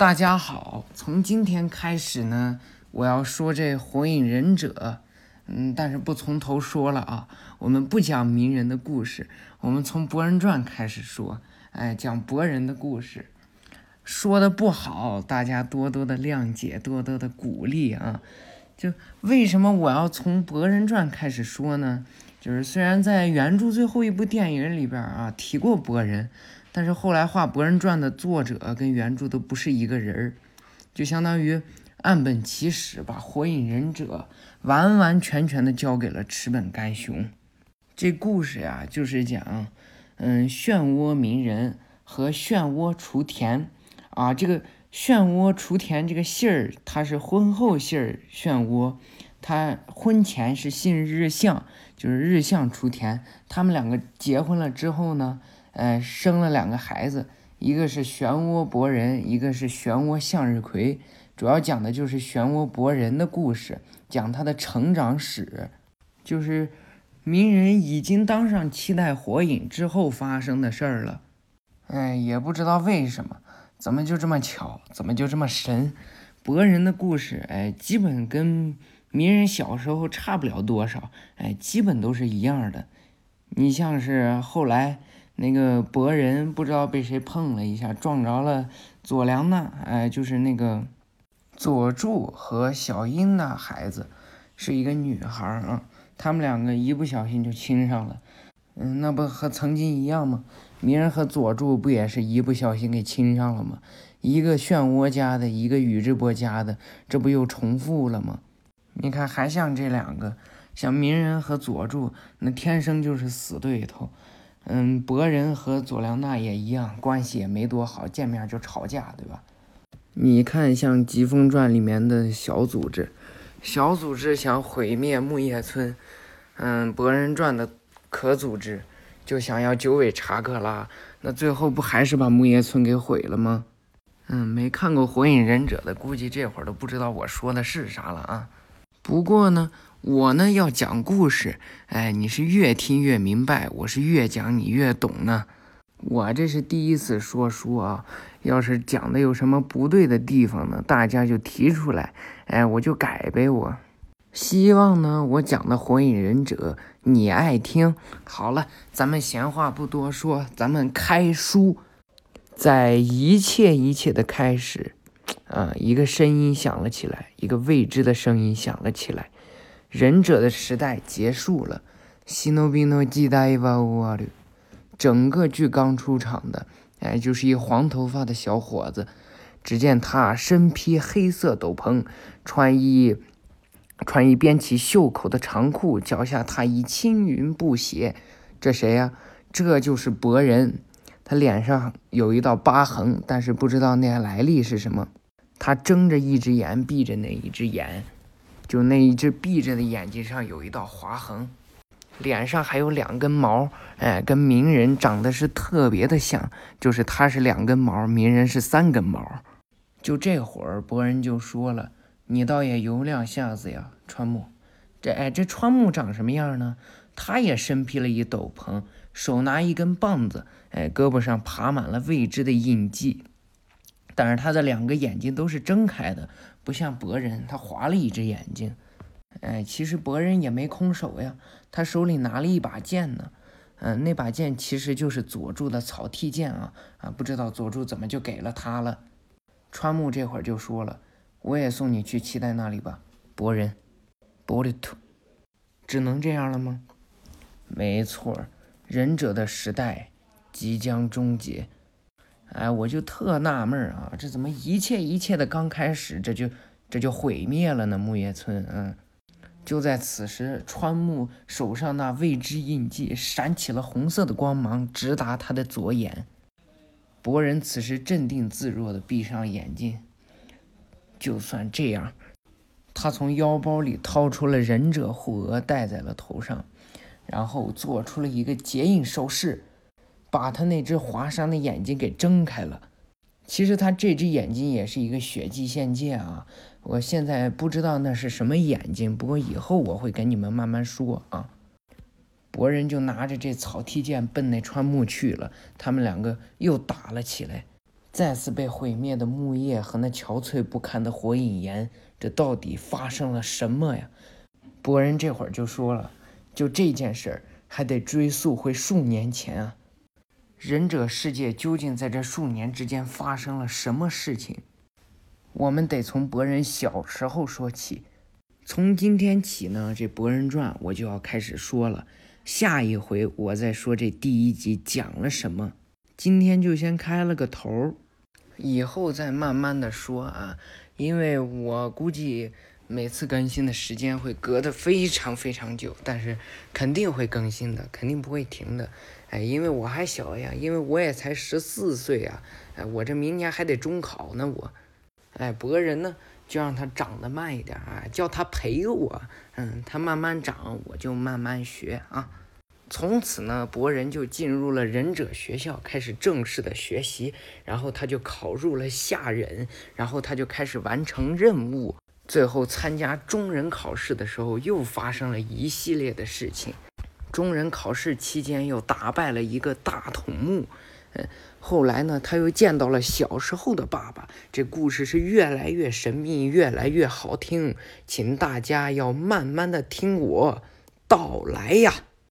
大家好，从今天开始呢，我要说这《火影忍者》，嗯，但是不从头说了啊。我们不讲鸣人的故事，我们从《博人传》开始说，哎，讲博人的故事。说的不好，大家多多的谅解，多多的鼓励啊。就为什么我要从《博人传》开始说呢？就是虽然在原著最后一部电影里边啊提过博人。但是后来画《博人传》的作者跟原著都不是一个人儿，就相当于岸本齐史把《火影忍者》完完全全的交给了池本干雄。这故事呀，就是讲，嗯，漩涡鸣人和漩涡雏田啊，这个漩涡雏田这个姓儿，他是婚后姓儿漩涡，他婚前是姓日向，就是日向雏田。他们两个结婚了之后呢？呃，生了两个孩子，一个是漩涡博人，一个是漩涡向日葵。主要讲的就是漩涡博人的故事，讲他的成长史，就是鸣人已经当上七代火影之后发生的事儿了。哎，也不知道为什么，怎么就这么巧，怎么就这么神？博人的故事，哎，基本跟鸣人小时候差不了多少，哎，基本都是一样的。你像是后来。那个博人不知道被谁碰了一下，撞着了佐良娜，哎，就是那个佐助和小樱的孩子，是一个女孩啊。他们两个一不小心就亲上了，嗯，那不和曾经一样吗？鸣人和佐助不也是一不小心给亲上了吗？一个漩涡家的，一个宇智波家的，这不又重复了吗？你看，还像这两个，像鸣人和佐助，那天生就是死对头。嗯，博人和佐良娜也一样，关系也没多好，见面就吵架，对吧？你看，像《疾风传》里面的小组织，小组织想毁灭木叶村，嗯，《博人传》的可组织就想要九尾查克拉，那最后不还是把木叶村给毁了吗？嗯，没看过《火影忍者》的，估计这会儿都不知道我说的是啥了啊。不过呢。我呢要讲故事，哎，你是越听越明白，我是越讲你越懂呢。我这是第一次说书啊，要是讲的有什么不对的地方呢，大家就提出来，哎，我就改呗。我希望呢，我讲的《火影忍者》你爱听。好了，咱们闲话不多说，咱们开书。在一切一切的开始，啊，一个声音响了起来，一个未知的声音响了起来。忍者的时代结束了，西诺比诺基代瓦瓦鲁，整个剧刚出场的，哎，就是一黄头发的小伙子。只见他身披黑色斗篷，穿一穿一边起袖口的长裤，脚下踏一青云布鞋。这谁呀？这就是博人。他脸上有一道疤痕，但是不知道那来历是什么。他睁着一只眼，闭着那一只眼。就那一只闭着的眼睛上有一道划痕，脸上还有两根毛，哎，跟鸣人长得是特别的像，就是他是两根毛，鸣人是三根毛。就这会儿，博人就说了：“你倒也有两下子呀，川木。这哎，这川木长什么样呢？他也身披了一斗篷，手拿一根棒子，哎，胳膊上爬满了未知的印记。”但是他的两个眼睛都是睁开的，不像博人，他划了一只眼睛。哎，其实博人也没空手呀，他手里拿了一把剑呢。嗯，那把剑其实就是佐助的草剃剑啊啊！不知道佐助怎么就给了他了。川木这会儿就说了：“我也送你去期待那里吧，博人。”博里图，只能这样了吗？没错，忍者的时代即将终结。哎，我就特纳闷啊，这怎么一切一切的刚开始，这就这就毁灭了呢？木叶村，嗯，就在此时，川木手上那未知印记闪起了红色的光芒，直达他的左眼。博人此时镇定自若的闭上眼睛。就算这样，他从腰包里掏出了忍者护额，戴在了头上，然后做出了一个结印手势。把他那只划伤的眼睛给睁开了。其实他这只眼睛也是一个血迹献界啊！我现在不知道那是什么眼睛，不过以后我会跟你们慢慢说啊。博人就拿着这草剃剑奔那川木去了，他们两个又打了起来。再次被毁灭的木叶和那憔悴不堪的火影岩，这到底发生了什么呀？博人这会儿就说了，就这件事儿还得追溯回数年前啊。忍者世界究竟在这数年之间发生了什么事情？我们得从博人小时候说起。从今天起呢，这《博人传》我就要开始说了。下一回我再说这第一集讲了什么。今天就先开了个头，以后再慢慢的说啊。因为我估计每次更新的时间会隔得非常非常久，但是肯定会更新的，肯定不会停的。哎，因为我还小呀，因为我也才十四岁啊，哎，我这明年还得中考呢，我，哎，博人呢就让他长得慢一点啊，叫他陪我，嗯，他慢慢长，我就慢慢学啊。从此呢，博人就进入了忍者学校，开始正式的学习，然后他就考入了下忍，然后他就开始完成任务，最后参加中忍考试的时候，又发生了一系列的事情。中忍考试期间又打败了一个大筒木，嗯，后来呢，他又见到了小时候的爸爸。这故事是越来越神秘，越来越好听，请大家要慢慢的听我道来呀。